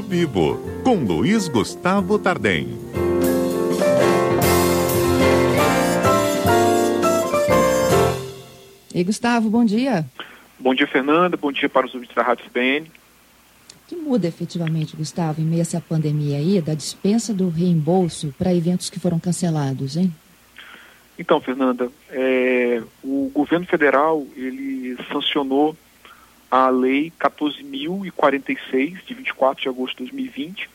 Rodo Vivo, com Luiz Gustavo Tardem. Ei, Gustavo, bom dia. Bom dia, Fernanda. Bom dia para os ouvintes da Rádio CBN. O que muda efetivamente, Gustavo, em meio a essa pandemia aí, da dispensa do reembolso para eventos que foram cancelados, hein? Então, Fernanda, é, o governo federal, ele sancionou a lei 14.046, de 24 de agosto de 2020,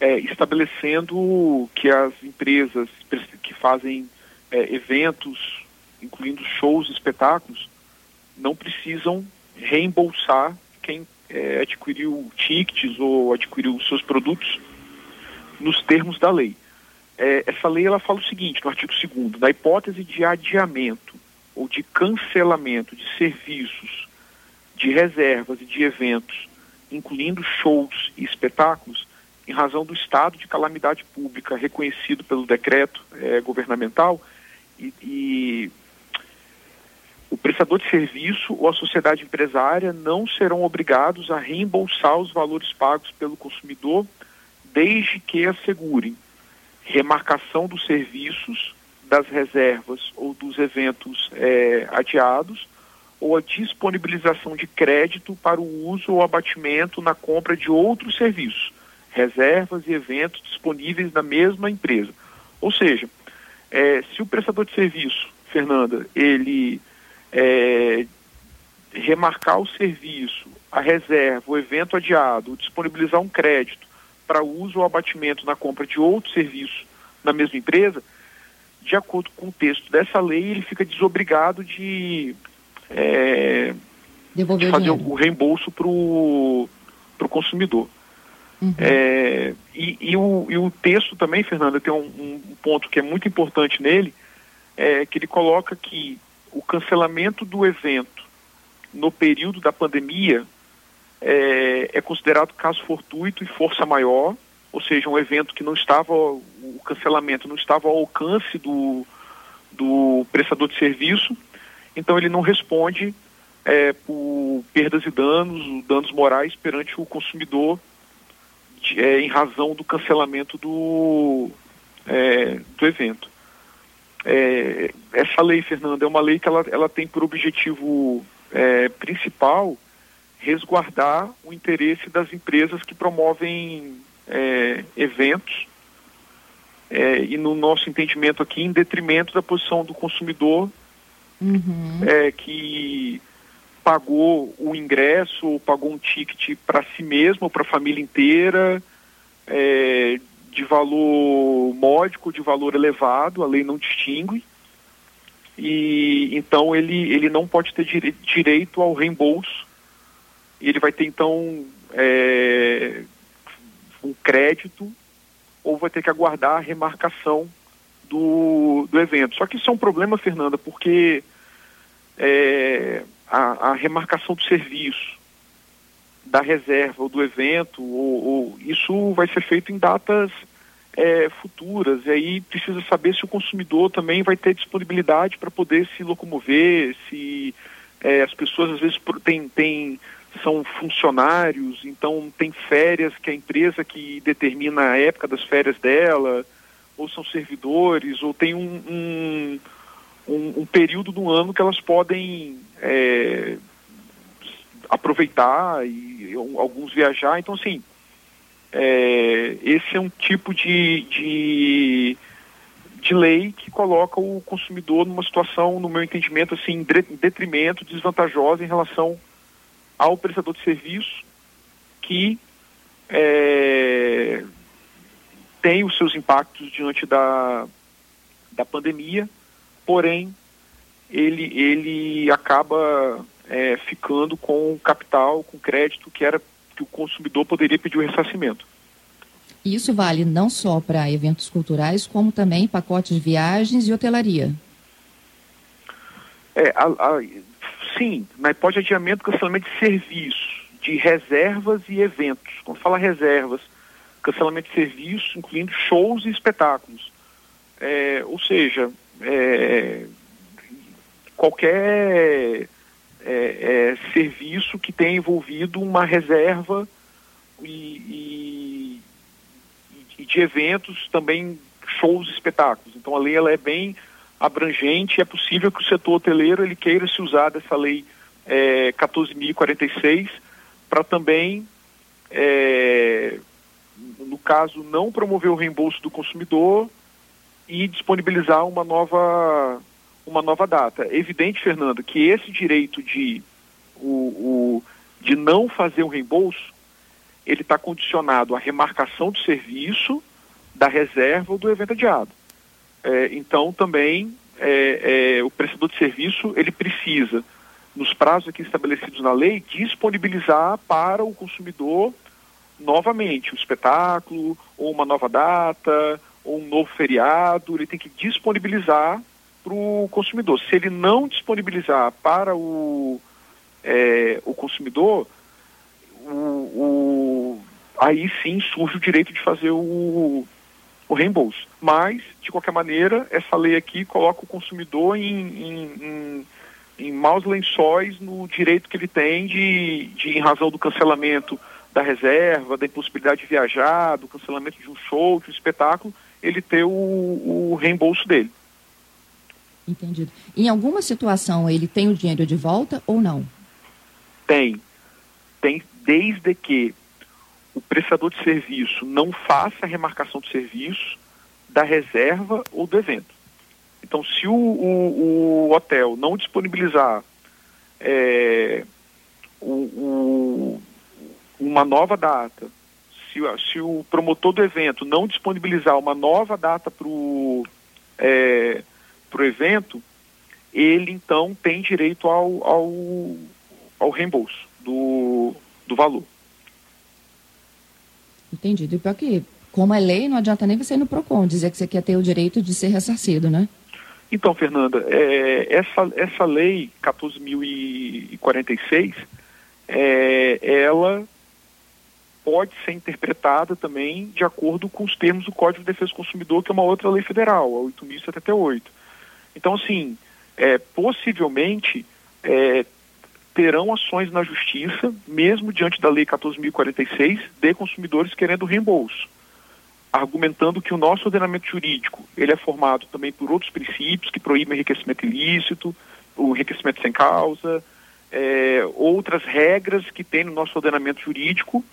é, estabelecendo que as empresas que fazem é, eventos, incluindo shows e espetáculos, não precisam reembolsar quem é, adquiriu tickets ou adquiriu seus produtos nos termos da lei. É, essa lei ela fala o seguinte, no artigo 2 na hipótese de adiamento ou de cancelamento de serviços, de reservas e de eventos, incluindo shows e espetáculos, em razão do estado de calamidade pública reconhecido pelo decreto é, governamental e, e o prestador de serviço ou a sociedade empresária não serão obrigados a reembolsar os valores pagos pelo consumidor, desde que assegurem remarcação dos serviços, das reservas ou dos eventos é, adiados, ou a disponibilização de crédito para o uso ou abatimento na compra de outros serviços, reservas e eventos disponíveis na mesma empresa. Ou seja, é, se o prestador de serviço, Fernanda, ele é, remarcar o serviço, a reserva, o evento adiado, disponibilizar um crédito para uso ou abatimento na compra de outro serviço na mesma empresa, de acordo com o texto dessa lei, ele fica desobrigado de, é, de fazer o, o reembolso para o consumidor. Uhum. É, e, e, o, e o texto também, Fernanda, tem um, um ponto que é muito importante nele, é que ele coloca que o cancelamento do evento no período da pandemia é, é, considerado caso fortuito e força maior, ou seja, um evento que não estava, o cancelamento não estava ao alcance do, do prestador de serviço, então ele não responde é, por perdas e danos, danos morais perante o consumidor de, é, em razão do cancelamento do, é, do evento. É, essa lei, Fernanda, é uma lei que ela, ela tem por objetivo é, principal resguardar o interesse das empresas que promovem é, eventos e, no nosso entendimento aqui, em detrimento da posição do consumidor uhum. É, que pagou o ingresso ou pagou um ticket para si mesmo para a família inteira, é, de valor módico, de valor elevado, a lei não distingue. E então ele, ele não pode ter dire, direito ao reembolso. Ele vai ter então é, um crédito ou vai ter que aguardar a remarcação do, do evento. Só que isso é um problema, Fernanda, porque é, a, a remarcação do serviço, da reserva ou do evento, ou, ou isso vai ser feito em datas é, futuras. E aí precisa saber se o consumidor também vai ter disponibilidade para poder se locomover, se é, as pessoas às vezes têm, têm, são funcionários, então tem férias que a empresa que determina a época das férias dela, ou são servidores, ou tem um, um, um, um período do ano que elas podem é, aproveitar e alguns viajar. Então, assim, é, esse é um tipo de, de, de lei que coloca o consumidor numa situação, no meu entendimento, assim, em detrimento, desvantajosa em relação ao prestador de serviço que é, tem os seus impactos diante da, da pandemia, porém ele, ele acaba é, ficando com capital, com crédito que era que o consumidor poderia pedir o ressarcimento. Isso vale não só para eventos culturais, como também pacotes de viagens e hotelaria. É, a, a, sim, mas pode adiamento, cancelamento de serviço, de reservas e eventos. Quando fala reservas, cancelamento de serviço, incluindo shows e espetáculos. É, ou seja, é, qualquer é, é, serviço que tenha envolvido uma reserva e, e de eventos também shows e espetáculos. Então a lei ela é bem abrangente, é possível que o setor hoteleiro ele queira se usar dessa lei é, 14.046 para também, é, no caso, não promover o reembolso do consumidor e disponibilizar uma nova, uma nova data. É evidente, Fernando, que esse direito de, o, o de não fazer o reembolso, ele está condicionado à remarcação do serviço, da reserva ou do evento adiado. É, então, também, é, é, o prestador de serviço, ele precisa, nos prazos aqui estabelecidos na lei, disponibilizar para o consumidor novamente o espetáculo, ou uma nova data, ou um novo feriado, ele tem que disponibilizar para o consumidor. Se ele não disponibilizar para o, é, o consumidor, o, o, aí sim surge o direito de fazer o, o reembolso. Mas, de qualquer maneira, essa lei aqui coloca o consumidor em, em, em, em maus lençóis no direito que ele tem de, de, em razão do cancelamento da reserva, da impossibilidade de viajar, do cancelamento de um show, de um espetáculo, ele ter o, o reembolso dele. Entendido. Em alguma situação ele tem o dinheiro de volta ou não? Tem. Tem desde que o prestador de serviço não faça a remarcação do serviço, da reserva ou do evento. Então, se o, o, o hotel não disponibilizar é, o, uma nova data, se, se, o promotor do evento não disponibilizar uma nova data para o é, pro evento, ele então tem direito ao, ao, ao reembolso do, do valor. Entendido. E pior que, como é lei, não adianta nem você ir no PROCON dizer que você quer ter o direito de ser ressarcido, né? Então, Fernanda, é, essa, essa lei 14.046, é, ela pode ser interpretada também de acordo com os termos do Código de Defesa do Consumidor, que é uma outra lei federal, a 8.078. Então, assim, é, possivelmente é, terão ações na justiça, mesmo diante da Lei 14.046, de consumidores querendo reembolso, argumentando que o nosso ordenamento jurídico ele é formado também por outros princípios que proíbem enriquecimento ilícito, o enriquecimento sem causa, é, outras regras que tem no nosso ordenamento jurídico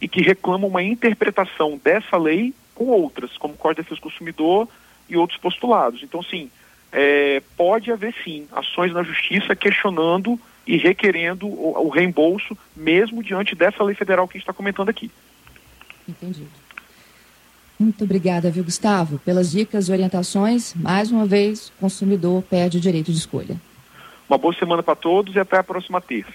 e que reclamam uma interpretação dessa lei com outras, como o Código de Defesa do Consumidor e outros postulados. Então, sim, é, pode haver sim ações na justiça questionando e requerendo o, o reembolso, mesmo diante dessa lei federal que a gente está comentando aqui. Entendido. Muito obrigada, viu, Gustavo, pelas dicas e orientações. Mais uma vez, o consumidor perde o direito de escolha. Uma boa semana para todos e até a próxima terça.